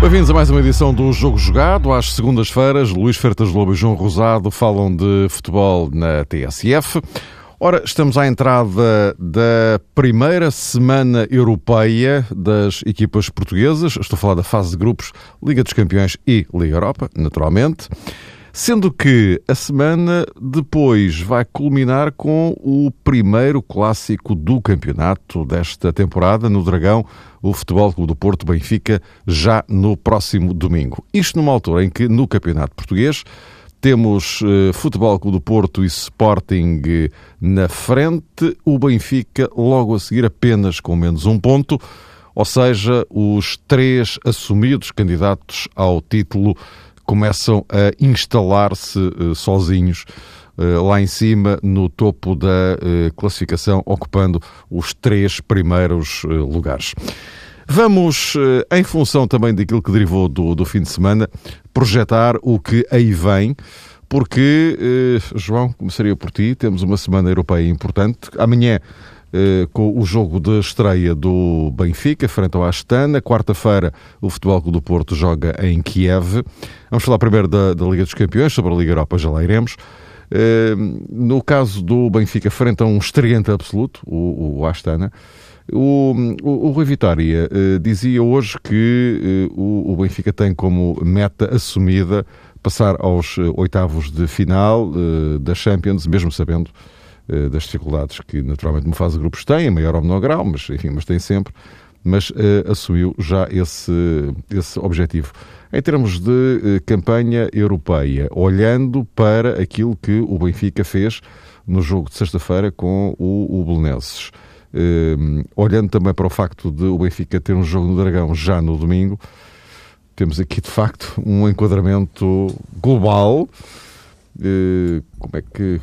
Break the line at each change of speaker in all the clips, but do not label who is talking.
Bem-vindos a mais uma edição do Jogo Jogado. Às segundas-feiras, Luís Fertas Lobo e João Rosado falam de futebol na TSF. Ora, estamos à entrada da primeira semana europeia das equipas portuguesas. Estou a falar da fase de grupos, Liga dos Campeões e Liga Europa, naturalmente. Sendo que a semana depois vai culminar com o primeiro clássico do campeonato desta temporada no Dragão, o Futebol Clube do Porto Benfica, já no próximo domingo. Isto numa altura em que no Campeonato Português temos eh, Futebol Clube do Porto e Sporting eh, na frente, o Benfica logo a seguir apenas com menos um ponto, ou seja, os três assumidos candidatos ao título começam a instalar-se uh, sozinhos uh, lá em cima, no topo da classificação, ocupando os três primeiros lugares. Vamos, em função também daquilo que derivou do, do fim de semana, projetar o que aí vem porque, João, começaria por ti, temos uma semana europeia importante. Amanhã eh, com o jogo de estreia do Benfica, frente ao Astana. Quarta-feira, o Futebol Clube do Porto joga em Kiev. Vamos falar primeiro da, da Liga dos Campeões, sobre a Liga Europa já lá iremos. Eh, no caso do Benfica, frente a um estreante absoluto, o, o Astana, o, o, o Rui Vitória uh, dizia hoje que uh, o, o, Benfica tem como meta assumida passar aos uh, oitavos de final da Champions, mesmo sabendo eh, das dificuldades que naturalmente uma fase de grupos tem, em maior ou menor grau, mas enfim, mas tem sempre, mas assumiu já esse, esse objetivo. Em termos de campanha europeia, olhando para aquilo que o Benfica fez no jogo de sexta-feira com o, o Belenenses, olhando também para o facto de o Benfica ter um jogo no Dragão já no domingo, temos aqui de facto um enquadramento global. como é que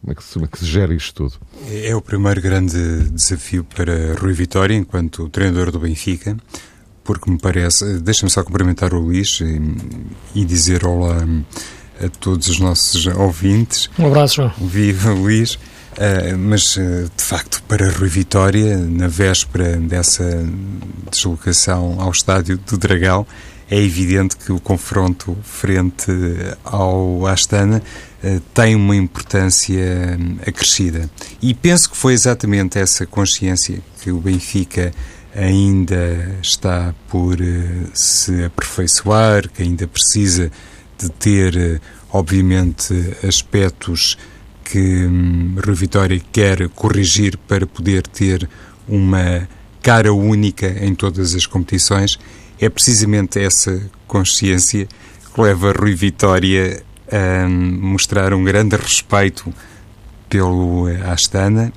como é, que se, como é que se gera isto tudo?
É o primeiro grande desafio para Rui Vitória, enquanto treinador do Benfica, porque me parece. Deixa-me só cumprimentar o Luís e, e, dizer olá a todos os nossos ouvintes.
Um abraço, João.
Viva, Luís. Uh, mas, uh, de facto, para Rui Vitória, na véspera dessa deslocação ao estádio do Dragão, é evidente que o confronto frente ao Astana eh, tem uma importância hum, acrescida. E penso que foi exatamente essa consciência que o Benfica ainda está por eh, se aperfeiçoar, que ainda precisa de ter, eh, obviamente, aspectos que hum, Rui Vitória quer corrigir para poder ter uma cara única em todas as competições. É precisamente essa consciência que leva Rui Vitória a mostrar um grande respeito pelo Astana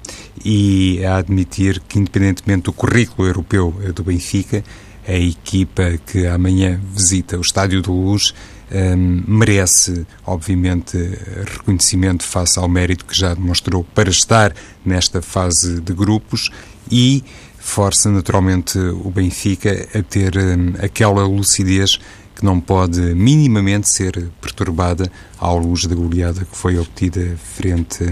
e a admitir que, independentemente do currículo europeu do Benfica, a equipa que amanhã visita o Estádio do Luz um, merece, obviamente, reconhecimento face ao mérito que já demonstrou para estar nesta fase de grupos e força naturalmente o Benfica a ter um, aquela lucidez que não pode minimamente ser perturbada à luz da goleada que foi obtida frente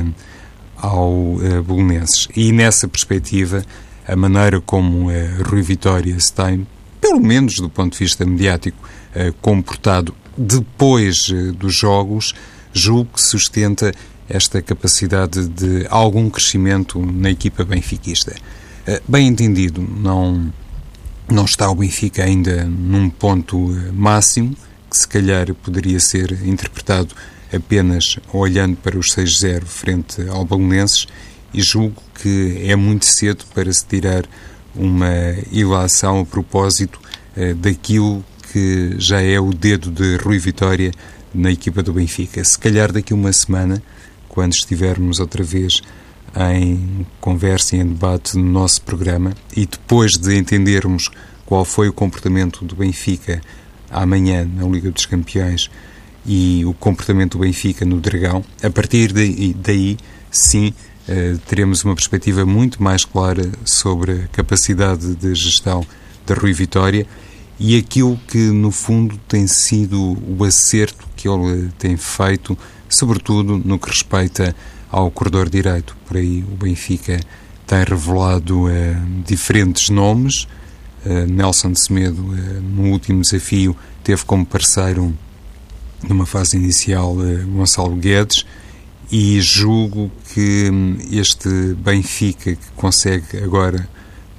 ao uh, Bolonenses. E nessa perspectiva, a maneira como uh, Rui Vitória se tem, pelo menos do ponto de vista mediático, uh, comportado depois uh, dos jogos, julgo que sustenta esta capacidade de algum crescimento na equipa benfiquista. Bem entendido, não não está o Benfica ainda num ponto eh, máximo, que se calhar poderia ser interpretado apenas olhando para os 6-0 frente ao Balonenses e julgo que é muito cedo para se tirar uma ilação a propósito eh, daquilo que já é o dedo de Rui Vitória na equipa do Benfica. Se calhar daqui uma semana, quando estivermos outra vez em conversa e em debate no nosso programa e depois de entendermos qual foi o comportamento do Benfica amanhã na Liga dos Campeões e o comportamento do Benfica no Dragão, a partir daí, daí sim, eh, teremos uma perspectiva muito mais clara sobre a capacidade de gestão da Rui Vitória e aquilo que, no fundo, tem sido o acerto que ele tem feito, sobretudo no que respeita ao corredor direito. Por aí o Benfica tem revelado uh, diferentes nomes. Uh, Nelson de Semedo, uh, no último desafio, teve como parceiro, numa fase inicial, Gonçalo Guedes, e julgo que hum, este Benfica, que consegue agora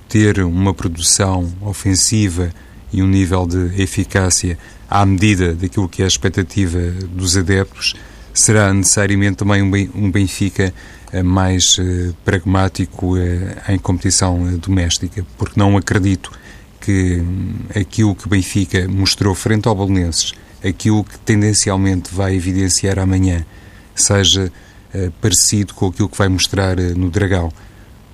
ter uma produção ofensiva e um nível de eficácia à medida daquilo que é a expectativa dos adeptos, será necessariamente também um Benfica eh, mais eh, pragmático eh, em competição doméstica, porque não acredito que hum, aquilo que Benfica mostrou frente ao Bolonenses, aquilo que tendencialmente vai evidenciar amanhã, seja parecido com aquilo que vai mostrar no Dragão,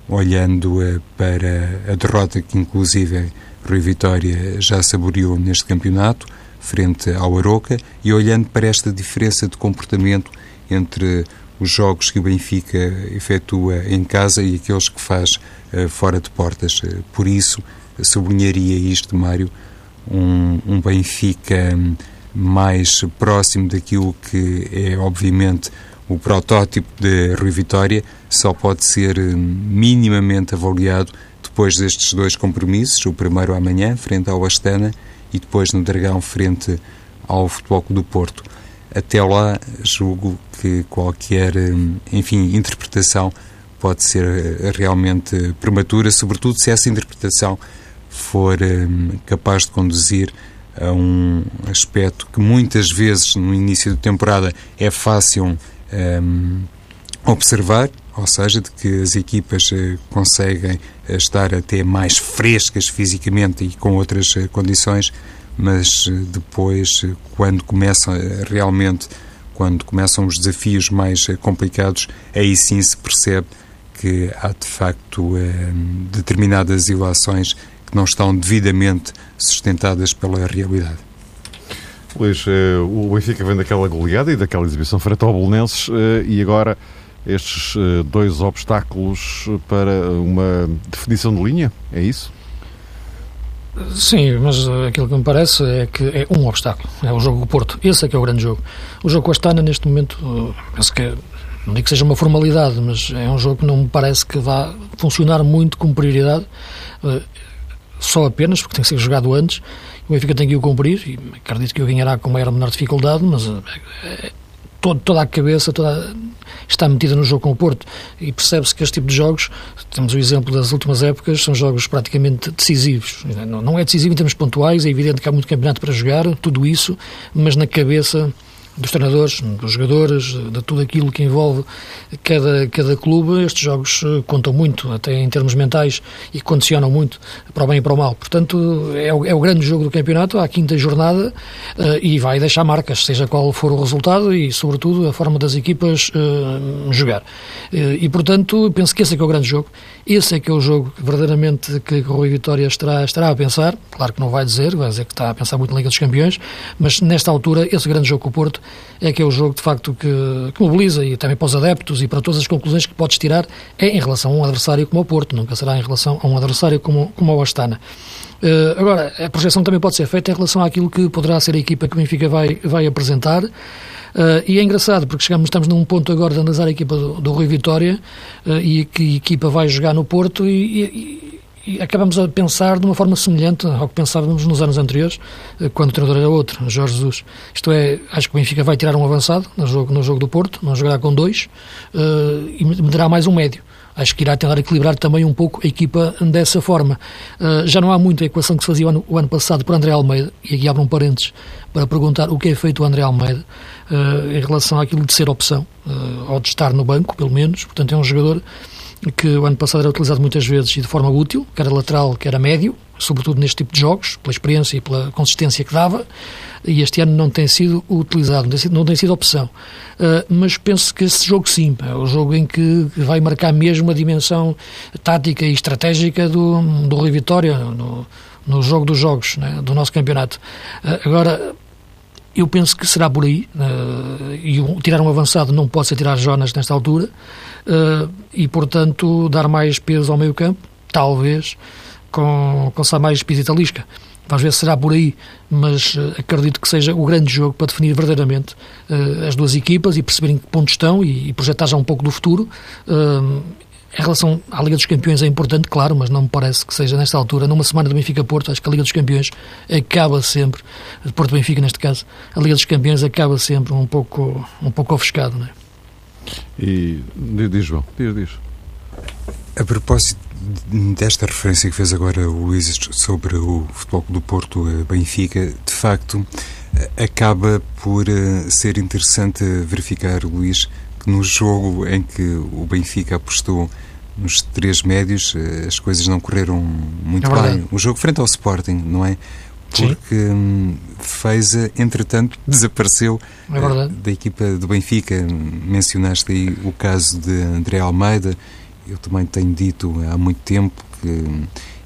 olhando para a derrota que inclusive Rui Vitória já saboreou neste campeonato, frente ao Aroca, e olhando para esta diferença de comportamento entre os jogos que o Benfica efetua em casa e aqueles que faz uh, fora de portas. Uh, por isso, sublinharia isto, Mário, um, um Benfica mais próximo daquilo que é, obviamente, o protótipo de Rui Vitória, só pode ser eh, minimamente avaliado depois destes dois compromissos, o primeiro amanhã, frente ao Astana, e depois no Dragão, frente ao Futebol Clube do Porto. Até lá, julgo que qualquer, hum, enfim, interpretação pode ser eh, realmente prematura, sobretudo se essa interpretação for capaz de conduzir a um aspecto que muitas vezes no início da temporada é fácil um, observar, ou seja, de que as equipas eh, conseguem eh, estar até mais frescas fisicamente e com outras eh, condições, mas depois, quando começam realmente, quando começam os desafios mais complicados, aí sim se percebe que há de facto determinadas ilações que não estão devidamente sustentadas pela realidade.
Luís, o Benfica vem daquela goleada e daquela exibição frente ao Bolonenses e agora estes eh, dois obstáculos para uma definição de linha? É isso?
Sim, mas aquilo que me parece é que é um obstáculo, é o jogo com o Porto. Esse é que é o grande jogo. O jogo com a Astana, neste momento, eh, penso que, é, não digo que seja uma formalidade, mas é um jogo que não me parece que vá funcionar muito como prioridade, eh, só apenas, porque tem que ser jogado antes. O Benfica tem que o cumprir e acredito que o ganhará com maior ou menor dificuldade, mas todo, toda a cabeça toda, está metida no jogo com o Porto e percebe-se que este tipo de jogos, temos o exemplo das últimas épocas, são jogos praticamente decisivos. Não, não é decisivo em termos pontuais, é evidente que há muito campeonato para jogar, tudo isso, mas na cabeça dos treinadores, dos jogadores, de tudo aquilo que envolve cada, cada clube, estes jogos eh, contam muito, até em termos mentais, e condicionam muito para o bem e para o mal. Portanto, é o, é o grande jogo do campeonato, à quinta jornada, uh, e vai deixar marcas, seja qual for o resultado e, sobretudo, a forma das equipas uh, jogar. Uh, e, portanto, penso que esse é que é o grande jogo. Esse é que é o jogo verdadeiramente que o Rui Vitória estará, estará a pensar. Claro que não vai dizer, vai dizer que está a pensar muito na Liga dos Campeões, mas nesta altura, esse grande jogo com o Porto é que é o jogo, de facto, que, que, mobiliza e também para os adeptos e para todas as conclusões que podes tirar é em relação a um adversário como o Porto, nunca será em relação a um adversário como, como o Astana. Uh, agora, a projeção também pode ser feita em relação àquilo que poderá ser a equipa que o Benfica vai, vai apresentar. Uh, e é engraçado porque chegamos, estamos num ponto agora de analisar a equipa do, do Rui Vitória uh, e que equipa vai jogar no Porto e, e e acabamos a pensar de uma forma semelhante ao que pensávamos nos anos anteriores, eh, quando o treinador era outro, Jorge Jesus. Isto é, acho que o Benfica vai tirar um avançado no jogo, no jogo do Porto, não jogará com dois, uh, e meterá mais um médio. Acho que irá tentar equilibrar também um pouco a equipa dessa forma. Uh, já não há muito a equação que se fazia o ano, o ano, passado por André Almeida, e aqui abro um parênteses para perguntar o que é feito o André Almeida uh, em relação àquilo de ser opção, ou de estar no banco, pelo menos. Portanto, é um jogador que o ano passado era utilizado muitas vezes e de forma útil, quer lateral, quer médio, sobretudo neste tipo de jogos, pela experiência e pela consistência que dava, e este ano não tem sido utilizado, não tem sido, não tem sido opção. Uh, mas penso que esse jogo sim, é o jogo em que vai marcar mesmo a dimensão tática e estratégica do, do Rio Vitória, no, no jogo dos jogos, né, do nosso campeonato. Uh, agora, eu penso que será por aí, uh, e tirar um avançado não pode ser tirar Jonas nesta altura, e portanto dar mais peso ao meio campo, talvez, com, com Samais Pisitalisca. Vamos ver se será por aí, mas uh, acredito que seja o grande jogo para definir verdadeiramente uh, as duas equipas e perceberem que pontos estão e, e, projetar já um pouco do futuro. Uh, em relação à Liga dos Campeões é importante, claro, mas não me parece que seja nesta altura, numa semana do Benfica-Porto, acho que a Liga dos Campeões acaba sempre, Porto-Benfica neste caso, a Liga dos Campeões acaba sempre um pouco, um pouco ofuscado, não é?
E diz João, diz, diz.
A propósito desta referência que fez agora o Luís sobre o futebol do Porto Benfica, de facto acaba por eh, ser interessante verificar, Luís, que no jogo em que o Benfica apostou nos três médios, eh, as coisas não correram muito é bem. O jogo frente ao Sporting, não é? Porque hum, Feiza, entretanto, desapareceu
é
da equipa do Benfica. Mencionaste aí o caso de André Almeida. Eu também tenho dito há muito tempo que,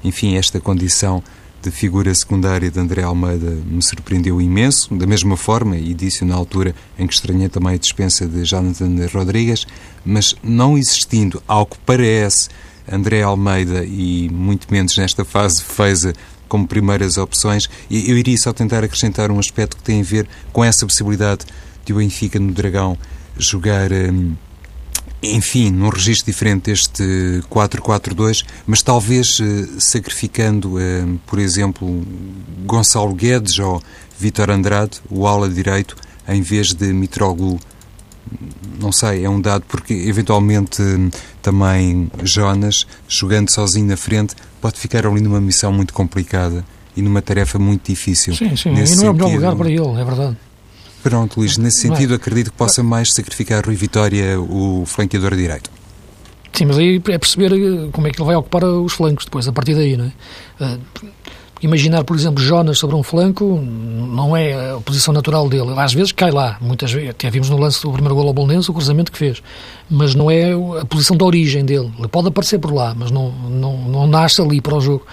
enfim, esta condição de figura secundária de André Almeida me surpreendeu imenso, da mesma forma, e disse na altura em que estranhei também a dispensa de Jonathan Rodrigues, mas não existindo, ao que parece, André Almeida e muito menos nesta fase fez como primeiras opções, eu iria só tentar acrescentar um aspecto que tem a ver com essa possibilidade de o Benfica no Dragão jogar. Hum, enfim, num registro diferente deste 4-4-2, mas talvez eh, sacrificando, eh, por exemplo, Gonçalo Guedes ou Vítor Andrade, o ala direito, em vez de Mitroglou. Não sei, é um dado, porque eventualmente também Jonas, jogando sozinho na frente, pode ficar ali numa missão muito complicada e numa tarefa muito difícil.
Sim, sim, e não é o melhor lugar para ele, é verdade.
Pronto, Luís, nesse sentido, acredito que possa mais sacrificar Rui Vitória, o flanqueador direito.
Sim, mas aí é perceber eh, como é que ele vai ocupar os flancos depois, a partir daí, não é? Imaginar, por exemplo, Jonas sobre um flanco não é a posição natural dele. Às vezes cai lá, muitas vezes. Até vimos no lance do primeiro gol ao Bolonense o cruzamento que fez. Mas não é a posição de origem dele. Ele pode aparecer por lá, mas não, não, não nasce ali para o jogo.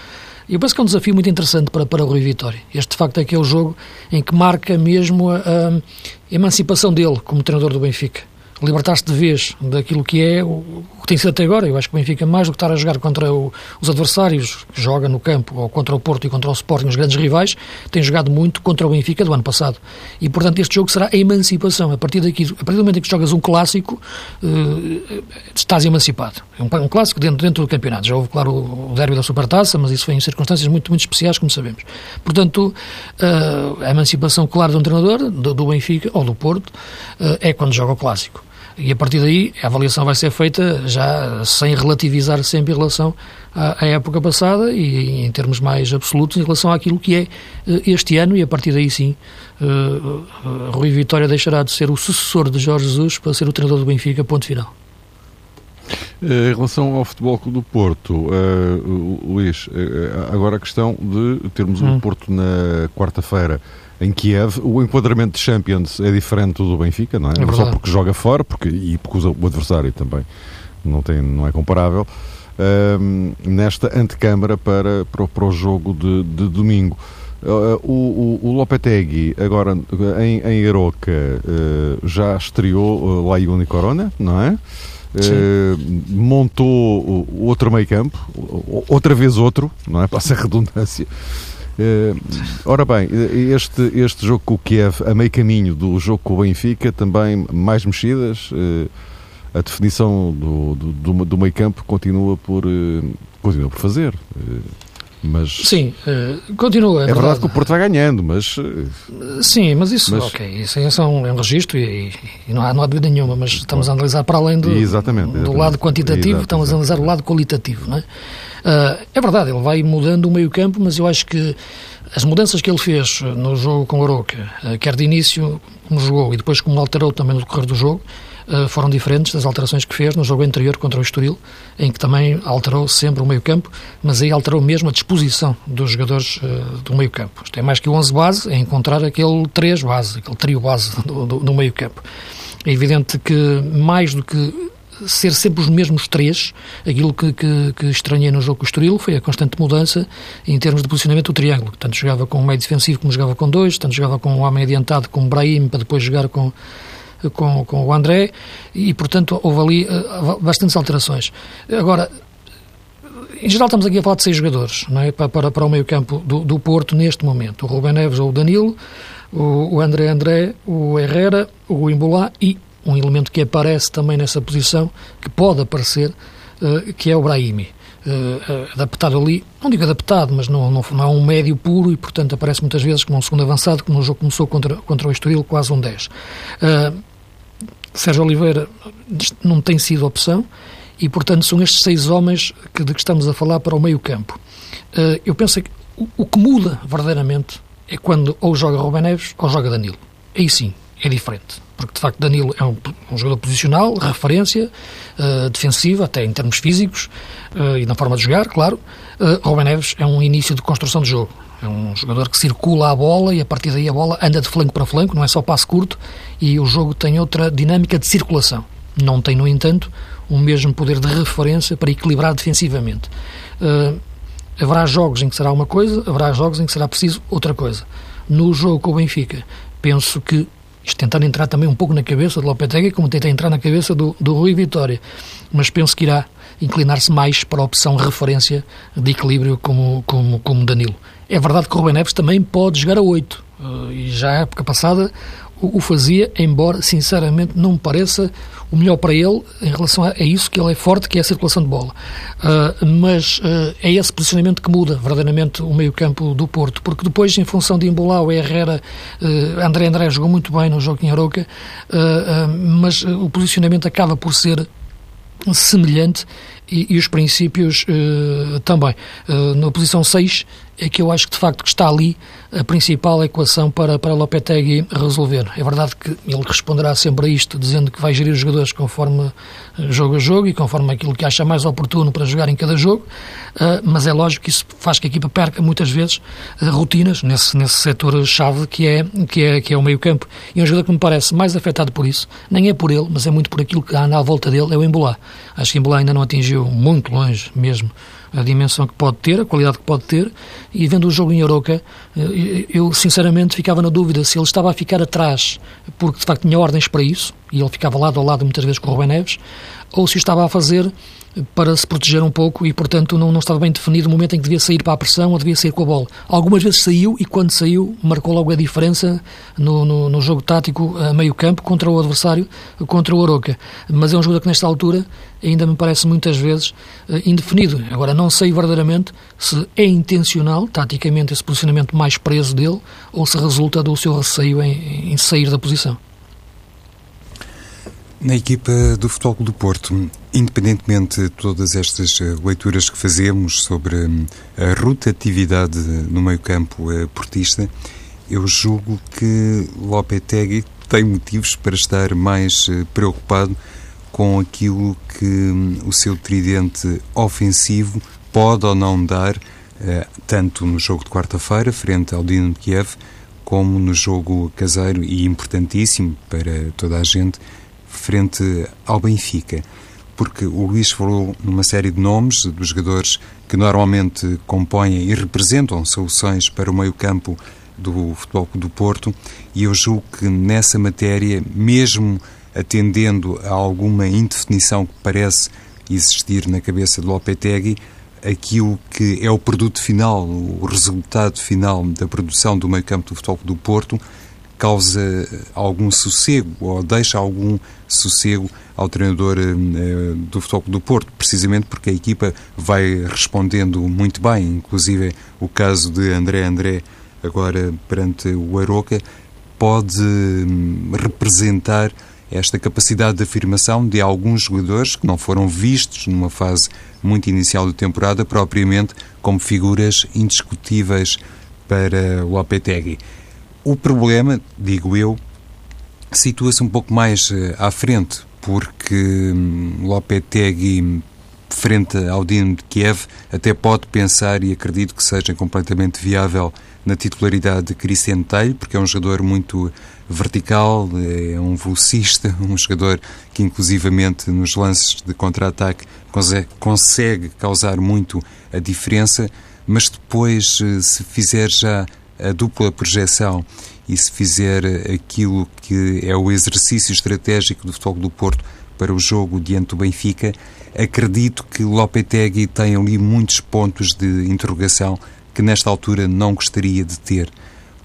Eu penso que é um desafio muito interessante para, para o Rui Vitória. Este, de facto, é que é o jogo em que marca mesmo a, a emancipação dele como treinador do Benfica libertar-se de vez daquilo que é o, que tem sido até agora. Eu acho que o Benfica, mais do que estar a jogar contra o, os adversários joga no campo, ou contra o Porto e contra o Sporting, os grandes rivais, tem jogado muito contra o Benfica do ano passado. E, portanto, este jogo será a emancipação. A partir, daqui, a partir do momento em que jogas um clássico, uh, estás emancipado. É um, um, clássico dentro, dentro do campeonato. Já houve, claro, o, o derby da Supertaça, mas isso foi em circunstâncias muito, muito especiais, como sabemos. Portanto, uh, a emancipação, claro, de um treinador, do, do Benfica ou do Porto, uh, é quando joga o clássico. E a partir daí a avaliação vai ser feita já sem relativizar sempre em relação à, à época passada e em termos mais absolutos em relação àquilo que é uh, este ano e a partir daí sim uh, uh, Rui Vitória deixará de ser o sucessor de Jorge Jesus para ser o treinador do Benfica, ponto final.
Em relação ao Futebol Clube do Porto, uh, Luís, agora a questão de termos hum. o Porto na quarta-feira em Kiev, o enquadramento de Champions é diferente do Benfica, não é? é não só porque joga fora porque, e porque o adversário também não, tem, não é comparável. Uh, nesta antecâmara para, para, para o jogo de, de domingo. Uh, o, o, o, Lopetegui, agora em, em Aroca, uh, já estreou uh, lá Ioni Corona, não é? Uh, montou outro meio campo, outra vez outro, não é? Passa a redundância. Uh, ora bem, este, este jogo com o Kiev, a meio caminho do jogo com o Benfica, também mais mexidas. Uh, a definição do, do, do, meio campo continua por, continua por fazer. Mas
Sim, continua.
É, é verdade, verdade, que o Porto vai ganhando, mas.
Sim, mas isso, mas... ok, isso é um, é um registro e, e, não, há, não há dúvida nenhuma, mas estamos a analisar para além do, exatamente, exatamente. do lado quantitativo, exatamente, estamos a analisar o lado qualitativo, não é? Uh, é verdade, ele vai mudando o meio-campo, mas eu acho que as mudanças que ele fez no jogo com o Aroca, uh, quer de início, como jogou, e depois como alterou também no decorrer do jogo, uh, foram diferentes das alterações que fez no jogo anterior contra o Estoril, em que também alterou sempre o meio-campo, mas aí alterou mesmo a disposição dos jogadores do meio-campo. Isto é mais que o 11 base, é encontrar aquele 3 base, aquele trio base do, do, do meio-campo. É evidente que mais do que ser sempre os mesmos três. Aquilo que, que, que estranhei no jogo com o Estoril foi a constante mudança em termos de posicionamento do triângulo. Tanto jogava com um meio defensivo como jogava com dois, tanto jogava com um homem adiantado como o Brahim para depois jogar com, com, com o André e, portanto, houve ali uh, bastantes alterações. Agora, em geral estamos aqui a falar de seis jogadores não é? para, para, o meio campo do, do Porto neste momento. O Rubem Neves ou o Danilo, o, o André André, o Herrera, o Imbolá e um elemento que aparece também nessa posição, que pode aparecer, uh, que é o Brahimi. Uh, adaptado ali, não digo adaptado, mas não, não, não, é um médio puro e, portanto, aparece muitas vezes como um segundo avançado, que no jogo começou contra, contra o Estoril quase um 10. Uh, Sérgio Oliveira não tem sido opção e, portanto, são estes seis homens que, de que estamos a falar para o meio campo. Uh, eu penso que o, o, que muda verdadeiramente é quando ou joga Rubem Neves ou joga Danilo. Aí sim, é diferente porque de facto Danilo é um, um jogador posicional, referência, uh, defensiva, até em termos físicos uh, e na forma de jogar, claro. Uh, Rubem Neves é um início de construção de jogo. É um jogador que circula a bola e a partir daí a bola anda de flanco para flanco, não é só passo curto e o jogo tem outra dinâmica de circulação. Não tem, no entanto, o mesmo poder de referência para equilibrar defensivamente. Uh, haverá jogos em que será uma coisa, haverá jogos em que será preciso outra coisa. No jogo com o Benfica, penso que isto tentar entrar também um pouco na cabeça do Lopetegui, como tenta entrar na cabeça do, do Rui Vitória. Mas penso que irá inclinar-se mais para a opção referência de equilíbrio como, como, como Danilo. É verdade que o Rubem Neves também pode jogar a 8. Uh, e já a época passada o, fazia, embora sinceramente não me pareça o melhor para ele em relação a, isso que ele é forte, que é a circulação de bola. Uh, mas uh, é esse posicionamento que muda verdadeiramente o meio-campo do Porto, porque depois, em função de Embolau, Herrera, uh, André André jogou muito bem no jogo em Aroca, mas o posicionamento acaba por ser semelhante e, e os princípios também. Na posição 6 é que eu acho que de facto que está ali a principal equação para, para Lopetegui resolver. É verdade que ele responderá sempre a isto, dizendo que vai gerir os jogadores conforme jogo a jogo e conforme aquilo que acha mais oportuno para jogar em cada jogo, uh, mas é lógico que isso faz que a equipa perca muitas vezes rotinas nesse, nesse setor-chave que é, que, é, que é o meio-campo. E um jogador que me parece mais afetado por isso, nem é por ele, mas é muito por aquilo que anda à volta dele, é o Embolá. Acho que Embolá ainda não atingiu muito longe mesmo a dimensão que pode ter, a qualidade que pode ter, e vendo o jogo em Oroca, eh, eu sinceramente ficava na dúvida se ele estava a ficar atrás porque de facto tinha ordens para isso, e ele ficava lado a lado muitas vezes com o Rubén Neves, ou se estava a fazer para se proteger um pouco e, portanto, não, não estava bem definido o momento em que devia sair para a pressão ou devia sair com a bola. Algumas vezes saiu e, quando saiu, marcou logo a diferença no, no, no jogo tático a meio campo contra o adversário, contra o Oroca. Mas é um jogador que, nesta altura, ainda me parece muitas vezes uh, indefinido. Agora, não sei verdadeiramente se é intencional, taticamente, esse posicionamento mais preso dele ou se resulta do seu receio em, em sair da posição.
Na equipa do Futebol do Porto, independentemente de todas estas eh, leituras que fazemos sobre hum, a rotatividade no meio-campo eh, portista, eu julgo que Lopetegui tem motivos para estar mais eh, preocupado com aquilo que hum, o seu tridente ofensivo pode ou não dar, tanto no jogo de quarta-feira, frente ao Dinamo Kiev, como no jogo caseiro e importantíssimo para toda a gente, frente ao Benfica. Porque o Luís falou numa série de nomes dos jogadores que normalmente compõem e representam soluções para o meio-campo do Futebol do Porto, e eu julgo que nessa matéria, mesmo atendendo a alguma indefinição que parece existir na cabeça de Lopetegui, aquilo que é o produto final, o resultado final da produção do meio-campo do Futebol do Porto, causa algum sossego ou deixa algum sossego ao treinador uh, do Futebol do Porto, precisamente porque a equipa vai respondendo muito bem, inclusive o caso de André André agora perante o Aroca pode um, representar esta capacidade de afirmação de alguns jogadores que não foram vistos numa fase muito inicial da temporada propriamente como figuras indiscutíveis para o Lopetegui. O problema, digo eu, situa-se um pouco mais uh, à frente, porque um, Lopetegui, frente ao Dinamo de Kiev, até pode pensar, e acredito que seja completamente viável, na titularidade de Cristiano Telho, porque é um jogador muito vertical, é um velocista, um jogador que inclusivamente nos lances de contra-ataque consegue, consegue causar muito a diferença, mas depois, eh, se fizer já a dupla projeção e se fizer aquilo que é o exercício estratégico do Futebol do Porto para o jogo diante do Benfica, acredito que Lopetegui tem ali muitos pontos de interrogação que nesta altura não gostaria de ter.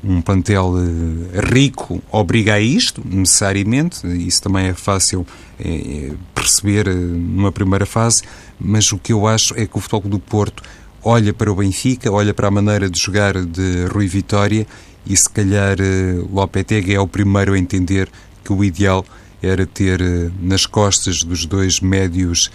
Um plantel eh, rico obriga a isto, necessariamente, isso também é fácil é, perceber numa primeira fase, mas o que eu acho é que o Futebol do Porto olha para o Benfica, olha para a maneira de jogar de Rui Vitória e se calhar Lopetegui é o primeiro a entender que o ideal era ter nas costas dos dois médios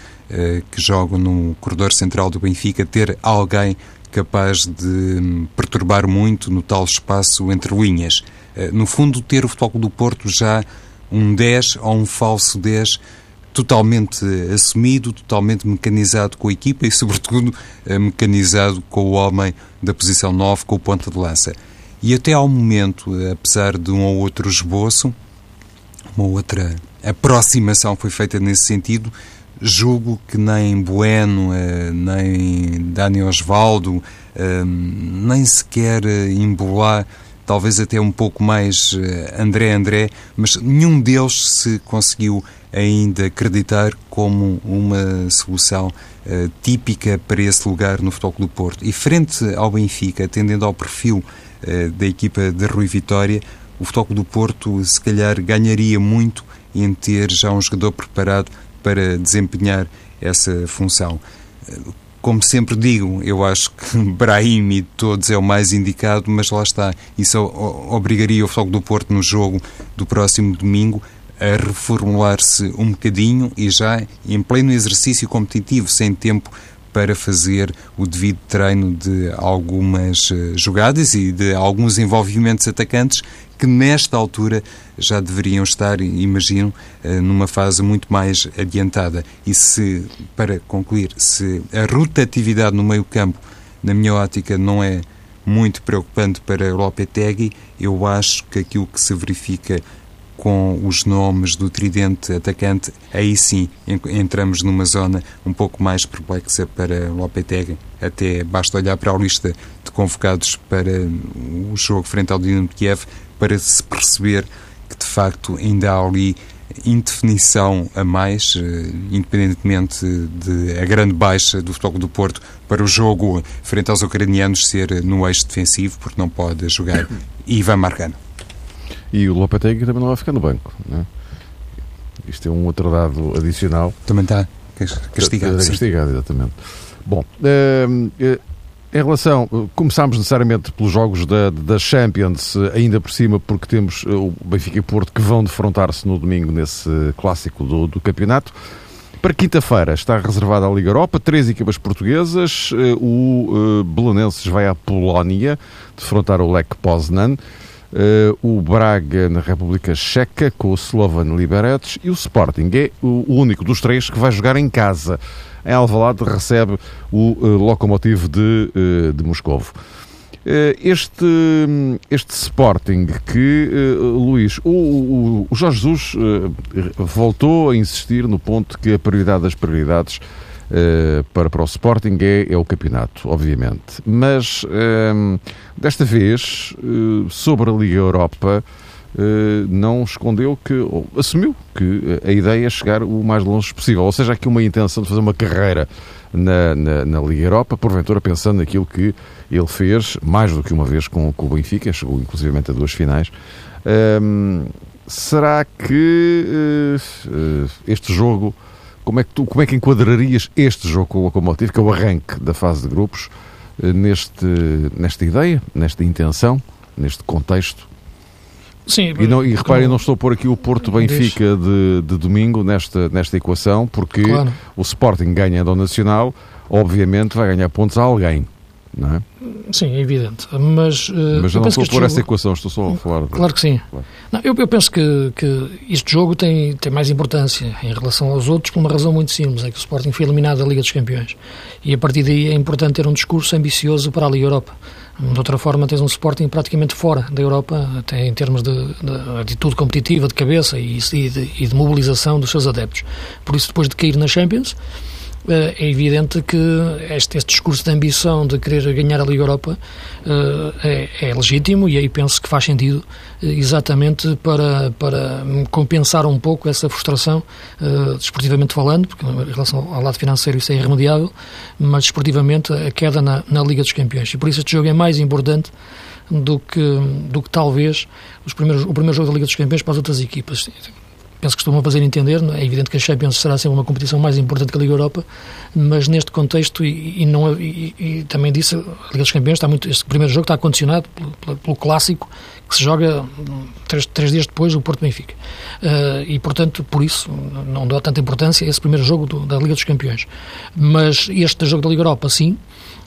que jogam no corredor central do Benfica, ter alguém capaz de perturbar muito no tal espaço entre linhas. Eh, no fundo, ter o Futebol do Porto já um 10 ou um falso 10 totalmente assumido, totalmente mecanizado com a equipa e, sobretudo, eh, mecanizado com o homem da posição 9, com o ponta de lança. E até ao momento, apesar de um ou outro esboço, uma outra aproximação foi feita nesse sentido, julgo que nem Bueno, eh, nem Dani Osvaldo, eh, nem sequer eh, Imbolá, talvez até um pouco mais André André, mas nenhum deles se conseguiu ainda acreditar como uma solução típica para esse lugar no Futebol Clube Porto. E frente ao Benfica, atendendo ao perfil da equipa de Rui Vitória, o Futebol do Porto se calhar ganharia muito em ter já um jogador preparado para desempenhar essa função. Como sempre digo, eu acho que Brahim de todos é o mais indicado, mas lá está. Isso obrigaria o Fogo do Porto no jogo do próximo domingo a reformular-se um bocadinho e já em pleno exercício competitivo, sem tempo para fazer o devido treino de algumas eh, jogadas e de alguns envolvimentos atacantes que nesta altura já deveriam estar, imagino, eh, numa fase muito mais adiantada. E se, para concluir, se a rotatividade no meio-campo, na minha ótica, não é muito preocupante para Lopetegui, eu acho que aquilo que se verifica com os nomes do tridente atacante, aí sim entramos numa zona um pouco mais perplexa para Lopetegui. Até basta olhar para a lista de convocados para o jogo frente ao Dinamo de Kiev para se perceber que de facto ainda há ali indefinição a mais, eh, independentemente de a grande baixa do Futebol do Porto para o jogo frente aos ucranianos ser no eixo defensivo, porque não pode jogar Ivan Marcano.
E o Lopetegui também não vai ficar no banco. Não é? Isto é um outro dado adicional.
Também está castigado. Está
castigado, exatamente. Bom, uh, uh, em relação, uh, começámos necessariamente pelos jogos da, da Champions, ainda por cima, porque temos o Benfica e Porto que vão defrontar-se no domingo nesse clássico do, do campeonato. Para quinta-feira está reservada a Liga Europa, três equipas portuguesas. O Belenenses vai à Polónia defrontar o Lech Poznan. Uh, o Braga na República Checa com o Slovan Liberec e o Sporting é o único dos três que vai jogar em casa. Em Alvalade recebe o uh, de, uh, de Moscovo. Este, este Sporting que, Luís, o, o, o Jorge Jesus voltou a insistir no ponto que a prioridade das prioridades Uh, para, para o Sporting é, é o campeonato, obviamente. Mas uh, desta vez, uh, sobre a Liga Europa, não escondeu que, ou assumiu que a ideia é chegar o mais longe possível. Ou seja, aqui uma intenção de fazer uma carreira na, na, na, Liga Europa, porventura pensando naquilo que ele fez mais do que uma vez com, com o Benfica, chegou inclusivamente a duas finais. Ehm, será que este jogo como é que, tu, como é que enquadrarias este jogo com o Locomotivo, que é o arranque da fase de grupos, eh, neste, nesta ideia, nesta intenção, neste contexto?
Sim,
e, não, e reparem, não estou a pôr aqui o Porto Benfica de, de domingo nesta, nesta equação, porque claro. o Sporting ganhando ao Nacional, obviamente vai ganhar pontos a alguém não é?
Sim, é evidente. Mas, uh,
mas eu não estou a pôr jogo... essa equação, estou só a falar.
Claro que sim. Claro. Não, eu, eu, penso que, que este jogo tem, tem mais importância em relação aos outros por uma razão muito simples: é que o Sporting foi eliminado da Liga dos Campeões. E a partir daí é importante ter um discurso ambicioso para a Liga Europa. De outra forma, tens um Sporting praticamente fora da Europa, até em termos de, de atitude competitiva, de cabeça e, e, de, e de mobilização dos seus adeptos. Por isso, depois de cair na Champions eh, é evidente que este, este, discurso de ambição de querer ganhar a Liga Europa é, é, legítimo e aí penso que faz sentido exatamente para, para compensar um pouco essa frustração, desportivamente falando, porque em relação ao lado financeiro isso é irremediável, mas desportivamente a queda na, na Liga dos Campeões. E por isso este jogo é mais importante do que, do que talvez os primeiros, o primeiro jogo da Liga dos Campeões para as outras equipas penso que estão a fazer entender. É evidente que a Champions será sempre uma competição mais importante que a Liga Europa, mas neste contexto, e, e não, e, e, também disse, a Liga dos Campeões está muito. Este primeiro jogo está condicionado pelo, pelo clássico que se joga três, três dias depois do Porto Benfica. Uh, e, portanto, por isso, não dá tanta importância a esse primeiro jogo do, da Liga dos Campeões. Mas este jogo da Liga Europa, sim.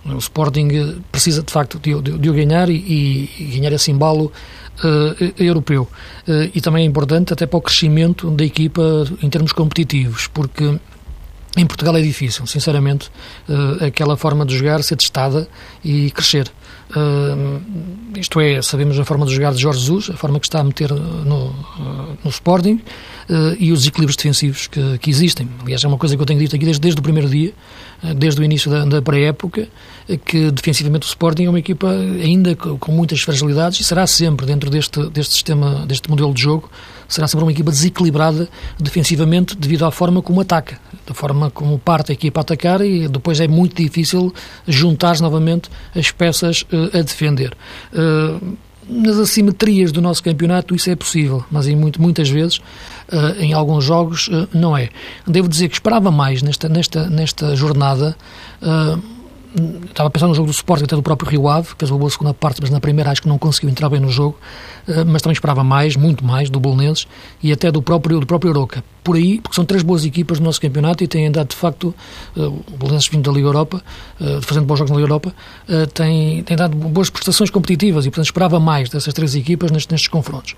O Sporting precisa, de facto, de, de, de o ganhar e, e ganhar esse embalo uh, europeu. Uh, e também é importante até para o crescimento da equipa em termos competitivos, porque em Portugal é difícil, sinceramente, uh, aquela forma de jogar ser testada e crescer. Isto é, sabemos a forma de jogar de Jorge Jesus, a forma que está a meter no, no Sporting e os desequilíbrios defensivos que, que, existem. Aliás, é uma coisa que eu tenho dito aqui desde, desde o primeiro dia, desde o início da, da pré-época, que defensivamente o Sporting é uma equipa ainda com, muitas fragilidades e será sempre dentro deste, deste sistema, deste modelo de jogo, será sempre uma equipa desequilibrada defensivamente devido à forma como ataca, da forma como parte a equipa a atacar e depois é muito difícil juntar novamente as peças uh, a defender. Uh, nas assimetrias do nosso campeonato isso é possível, mas em muito, muitas vezes, uh, em alguns jogos, não é. Devo dizer que esperava mais nesta, nesta, nesta jornada estava a pensar no jogo do Sporting, até do próprio Rio Ave, que fez uma boa segunda parte, mas na primeira acho que não conseguiu entrar bem no jogo, mas também esperava mais, muito mais, do Bolonenses e até do próprio, do próprio Oroca por aí, porque são três boas equipas no nosso campeonato e têm andado, de facto, uh, o Belenenses vindo da Liga Europa, uh, fazendo bons jogos na Liga Europa, tem dado boas prestações competitivas e, portanto, esperava mais dessas três equipas nestes, nestes confrontos.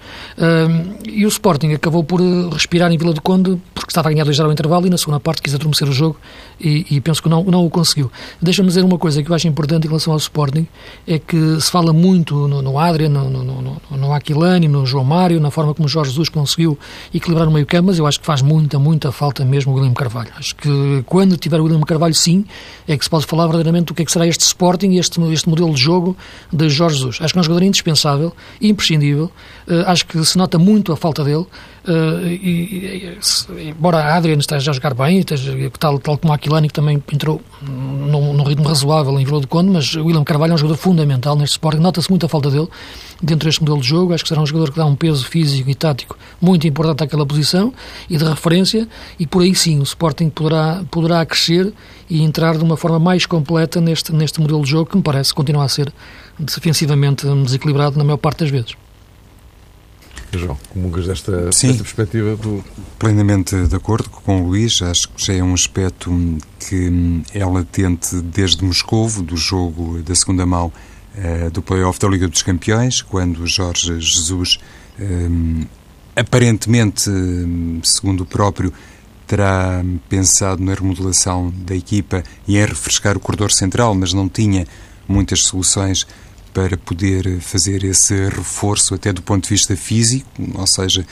e o Sporting acabou por respirar em Vila do Conde, porque estava a ganhar 2 ao intervalo e na segunda parte quis adormecer o jogo e, e penso que não, não o conseguiu. Deixa-me dizer uma coisa que eu acho importante em relação ao Sporting, é que se fala muito no, no Adrian, no, no, no, no Aquilani, no João Mário, na forma como o Jorge Jesus conseguiu equilibrar o meio campo, mas eu acho que faz muita, muita falta mesmo o William Carvalho. Acho que quando tiver o William Carvalho, sim, é que se pode falar verdadeiramente do que é que será este Sporting e este, este modelo de jogo de Jorge Jesus. Acho que é um jogador indispensável, imprescindível. Uh, acho que se nota muito a falta dele. Uh, e, e, embora a Adrian esteja a jogar bem, esteja, tal, tal como a Aquilani, que também entrou num, num ritmo razoável em Vila do Conde, mas o William Carvalho é um jogador fundamental neste Sporting. Nota-se muito a falta dele dentro deste modelo de jogo. Acho que será um jogador que dá um peso físico e tático muito importante àquela posição e de referência, e por aí sim o Sporting poderá, poderá crescer e entrar de uma forma mais completa neste, neste modelo de jogo que me parece continuar a ser defensivamente desequilibrado na maior parte das vezes.
João, comungas desta, Sim, desta perspectiva do...
plenamente de acordo com o Luís, acho que já é um aspecto que é latente desde Moscovo, do jogo da segunda mão uh, do play-off da Liga dos Campeões, quando Jorge Jesus um, aparentemente, segundo o próprio, terá pensado na remodelação da equipa e em refrescar o corredor central, mas não tinha muitas soluções para poder fazer esse reforço até do ponto de vista físico, ou seja,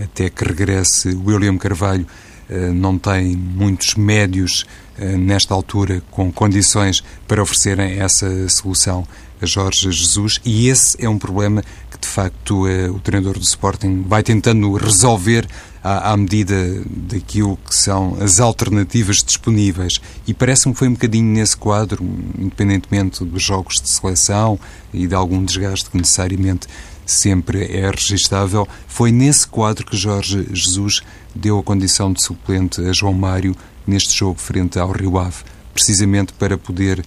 até que regresse William Carvalho, eh, não tem muitos médios eh, nesta altura com condições para oferecerem essa solução a Jorge Jesus e esse é um problema que de facto eh, o treinador do Sporting vai tentando resolver à, à, medida daquilo que são as alternativas disponíveis. E parece-me que foi um bocadinho nesse quadro, independentemente dos jogos de seleção e de algum desgaste que necessariamente sempre é registável, foi nesse quadro que Jorge Jesus deu a condição de suplente a João Mário neste jogo frente ao Rio Ave, precisamente para poder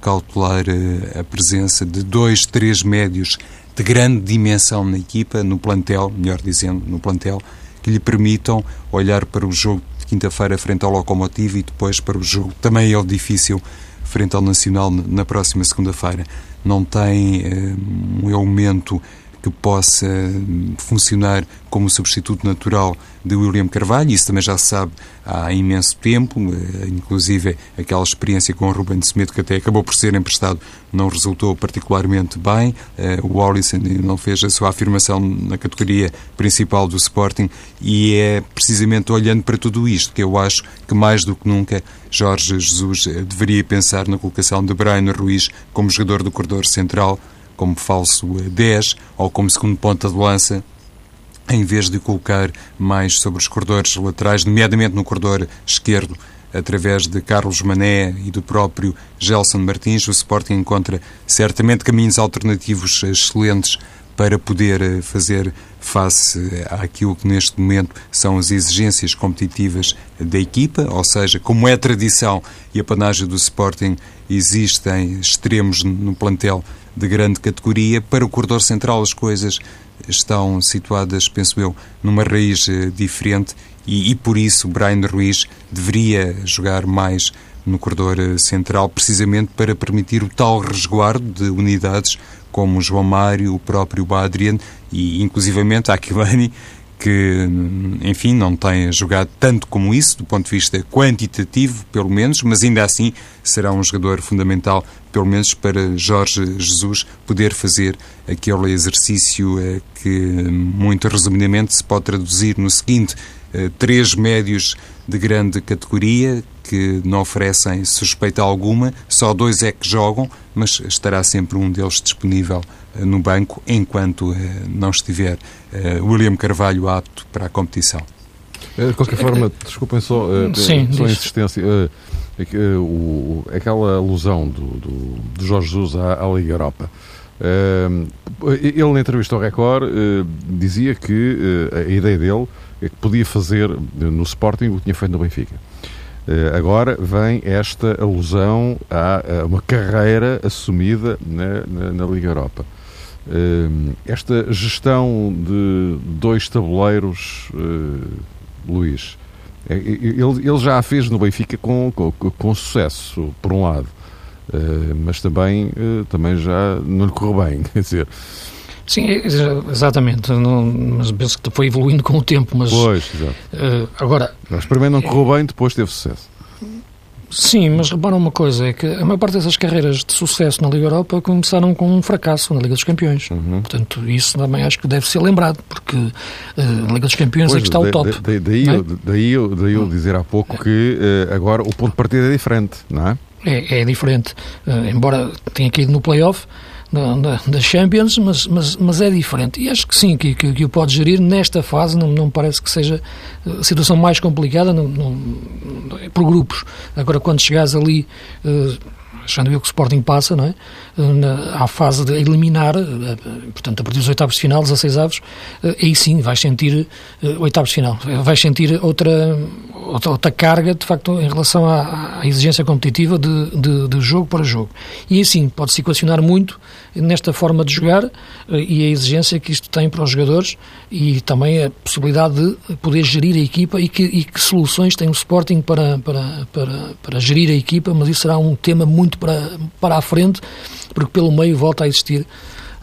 calcular eh, a presença de dois, três médios de grande dimensão na equipa, no plantel, melhor dizendo, no plantel, que lhe permitam olhar para o jogo de quinta-feira frente ao Locomotivo e depois para o jogo também é difícil frente ao Nacional na próxima segunda-feira. Não tem eh, um elemento que possa funcionar como substituto natural de William Carvalho, isso também já se sabe há imenso tempo, eh, inclusive aquela experiência com o Ruben Semedo, que até acabou por ser emprestado, não resultou particularmente bem. Eh, o Wallison não fez a sua afirmação na categoria principal do Sporting e é precisamente olhando para tudo isto que eu acho que mais do que nunca Jorge Jesus eh, deveria pensar na colocação de Brian Ruiz como jogador do corredor central, como falso 10 ou como segundo ponta de lança em vez de colocar mais sobre os corredores laterais, nomeadamente no corredor esquerdo, através de Carlos Mané e do próprio Gelson Martins, o Sporting encontra certamente caminhos alternativos excelentes para poder eh, fazer face àquilo que neste momento são as exigências competitivas da equipa, ou seja, como é tradição e a panagem do Sporting, existem extremos no plantel de grande categoria. Para o corredor central as coisas estão situadas, penso eu, numa raiz eh, diferente e, e por isso Brian Ruiz deveria jogar mais no corredor eh, central, precisamente para permitir o tal resguardo de unidades como o João Mário, o próprio Badrian e inclusivamente Aquilani, que, enfim, não tem jogado tanto como isso, do ponto de vista quantitativo, pelo menos, mas ainda assim será um jogador fundamental, pelo menos para Jorge Jesus poder fazer aquele exercício eh, que, muito resumidamente, se pode traduzir no seguinte: três médios de grande categoria que não oferecem suspeita alguma, só dois é que jogam, mas estará sempre um deles disponível eh, no banco enquanto eh, não estiver eh, William Carvalho apto para a competição.
De qualquer forma, desculpem só, Sim, só a insistência. aquela alusão do, do, do Jorge Jesus à, à, Liga Europa. ele, na entrevista ao Record, dizia que a ideia dele é que podia fazer no Sporting o que tinha feito no Benfica. Agora vem esta alusão a uma carreira assumida na, na, na Liga Europa. Esta gestão de dois tabuleiros, eh, Luís, ele, ele já a fez no Benfica com, com, com sucesso, por um lado, eh, mas também, eh, também já não lhe correu bem, quer dizer.
Sim, exatamente. Não, mas penso que foi evoluindo com o tempo. Mas,
pois, exato. Uh, agora. Mas primeiro não correu bem, depois teve sucesso.
Sim, mas repara uma coisa, é que a maior parte dessas carreiras de sucesso na Liga Europa começaram com um fracasso na Liga dos Campeões. Uhum. Portanto, isso também acho que deve ser lembrado, porque uh, na Liga dos Campeões pois, é que está o top.
daí, daí, é? eu, daí, eu, daí eu dizer há pouco que uh, agora o ponto de partida é diferente, não é?
É, é diferente. Uh, embora tenha caído no play-off, da, Champions, mas, mas, mas é diferente. E acho que sim, que, que, que o pode gerir nesta fase, não, não parece que seja a situação mais complicada não, não, por grupos. Agora, quando chegares ali. Uh, achando eu que o Sporting passa, não é? À fase de eliminar, eh, portanto, a partir dos oitavos de final, 16 avos, eh, aí sim vais sentir oitavos de final, vais sentir outra, outra, outra carga, de facto, em relação à, à exigência competitiva de, de, de, jogo para jogo. E assim, pode-se equacionar muito nesta forma de jogar eh, e a exigência que isto tem para os jogadores e também a possibilidade de poder gerir a equipa e que, e que soluções tem o Sporting para, para, para, para gerir a equipa, mas isso será um tema muito para, para a frente, porque pelo meio volta a existir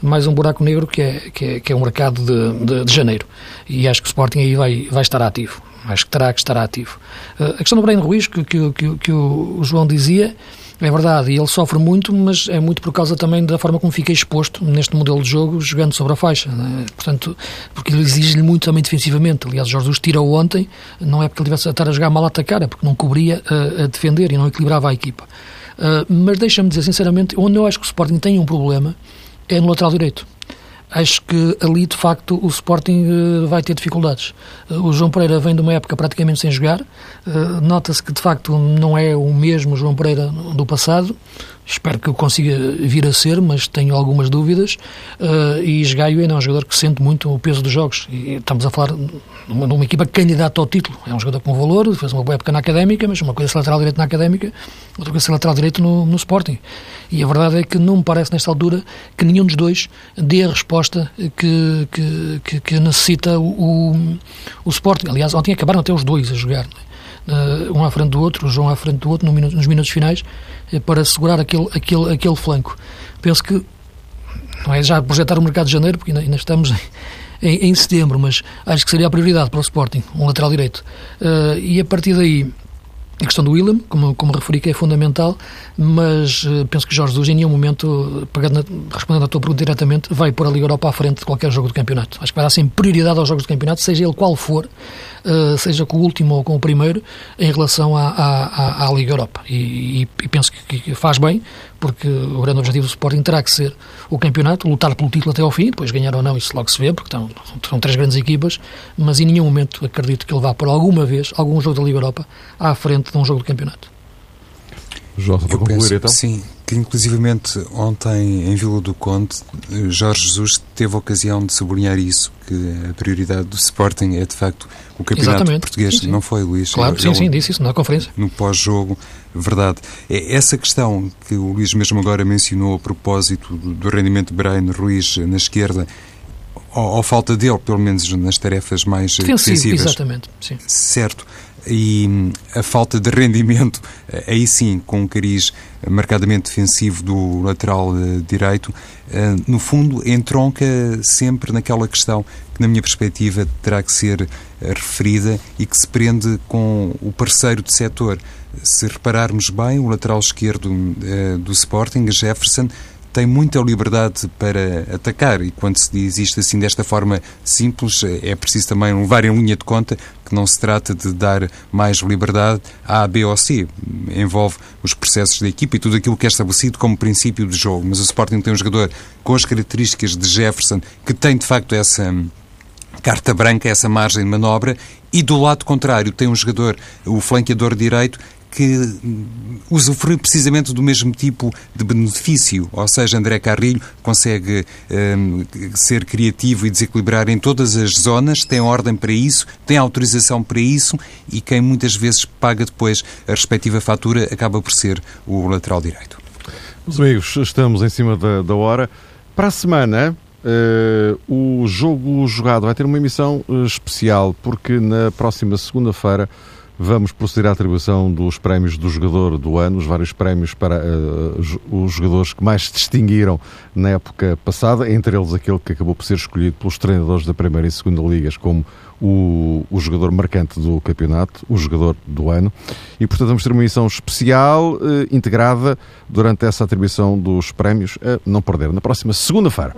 mais um buraco negro que é, que é, que é o mercado de, de, de, janeiro. E acho que o Sporting aí vai, vai estar ativo. Acho que terá que estar ativo. Uh, a questão do Breno Ruiz, que, que, que, que o João dizia, é verdade, e ele sofre muito, mas é muito por causa também da forma como fica exposto neste modelo de jogo, jogando sobre a faixa. Né? Portanto, porque ele exige-lhe muito também defensivamente. Aliás, Jorge Jesus tirou ontem, não é porque ele tivesse a estar a jogar mal a atacar, é porque não cobria a, a defender e não equilibrava a equipa. Uh, mas deixa-me dizer, sinceramente, onde eu acho que o Sporting tem um problema é no lateral direito acho que ali de facto o Sporting uh, vai ter dificuldades. Uh, o João Pereira vem de uma época praticamente sem jogar, nota-se que de facto não é o mesmo João Pereira do passado. Espero que eu consiga vir a ser, mas tenho algumas dúvidas. e Esgaio é um jogador que sente muito o peso dos jogos. E estamos a falar numa, numa equipa candidata ao título. É um jogador com valor, fez uma boa época na académica, mas uma coisa é ser lateral direito na académica, outra coisa é ser lateral direito no, no Sporting. E a verdade é que não me parece, nesta altura, que nenhum dos dois dê a resposta que, que, que, que necessita o, o, o, Sporting. Aliás, ontem acabaram até os dois a jogar. Uh, um à frente do outro, o João à frente do outro, nos minutos finais, uh, para segurar aquele, aquele, aquele flanco. Penso que não é já projetar o mercado de janeiro, porque ainda, ainda estamos em, em, setembro, mas acho que seria a prioridade para o Sporting, um lateral direito. Uh, e a partir daí, a questão do William, como, como referi, que é fundamental, mas uh, penso que Jorge Jesus, em nenhum momento, pegando, respondendo à tua pergunta diretamente, vai pôr a Liga Europa à frente de qualquer jogo do campeonato. Acho que vai dar sempre prioridade aos jogos do campeonato, seja ele qual for, uh, seja com o último ou com o primeiro, em relação à, à, à Liga Europa. E, e, e penso que, que, faz bem, porque o grande objetivo do Sporting terá que ser o campeonato, lutar pelo título até ao fim, depois ganhar ou não, isso logo se vê, porque estão, são três grandes equipas, mas em nenhum momento acredito que ele vá por alguma vez, algum jogo da Liga Europa, à frente de um jogo de campeonato.
João, para concluir penso, então?
Sim, que inclusivamente ontem em Vila do Conde, Jorge Jesus teve a ocasião de sublinhar isso, que a prioridade do Sporting é de facto o campeonato
Exatamente.
português,
sim, sim.
não foi, Luís?
Claro, sim, sim, disse isso na conferência.
No pós-jogo, verdade. É essa questão que o Luís mesmo agora mencionou a propósito do, do rendimento de Brian Ruiz na esquerda, ou, ou, falta dele, pelo menos nas tarefas mais
Defensivo,
defensivas.
Exatamente, sim.
Certo e hum, a falta de rendimento, eh, aí sim, com um cariz marcadamente defensivo do lateral eh, direito, eh, no fundo entronca sempre naquela questão que, na minha perspectiva, terá que ser referida e que se prende com o parceiro de setor. Se repararmos bem, o lateral esquerdo do Sporting, Jefferson, tem muita liberdade para atacar e quando se diz isto assim desta forma simples é preciso também levar em linha de conta que não se trata de dar mais liberdade a, B ou C. Envolve os processos da equipa e tudo aquilo que é estabelecido como princípio de jogo. Mas o Sporting tem um jogador com as características de Jefferson que tem de facto essa carta branca, essa margem de manobra, e do lado contrário tem um jogador, o flanqueador direito, que usufrui precisamente do mesmo tipo de benefício, ou seja, André Carrilho consegue um, ser criativo e desequilibrar em todas as zonas, tem ordem para isso, tem autorização para isso e quem muitas vezes paga depois a respectiva fatura acaba por ser o lateral direito.
Meus amigos, estamos em cima da, da hora. Para a semana, uh, o jogo jogado vai ter uma emissão uh, especial, porque na próxima segunda-feira Vamos proceder à atribuição dos prémios do jogador do ano, os vários prémios para uh, os jogadores que mais se distinguiram na época passada, entre eles aquele que acabou por ser escolhido pelos treinadores da Primeira e Segunda Ligas como o, o jogador marcante do campeonato, o jogador do ano. E, portanto, vamos ter uma emissão especial, uh, integrada durante essa atribuição dos prémios, a não perder, na próxima segunda-feira.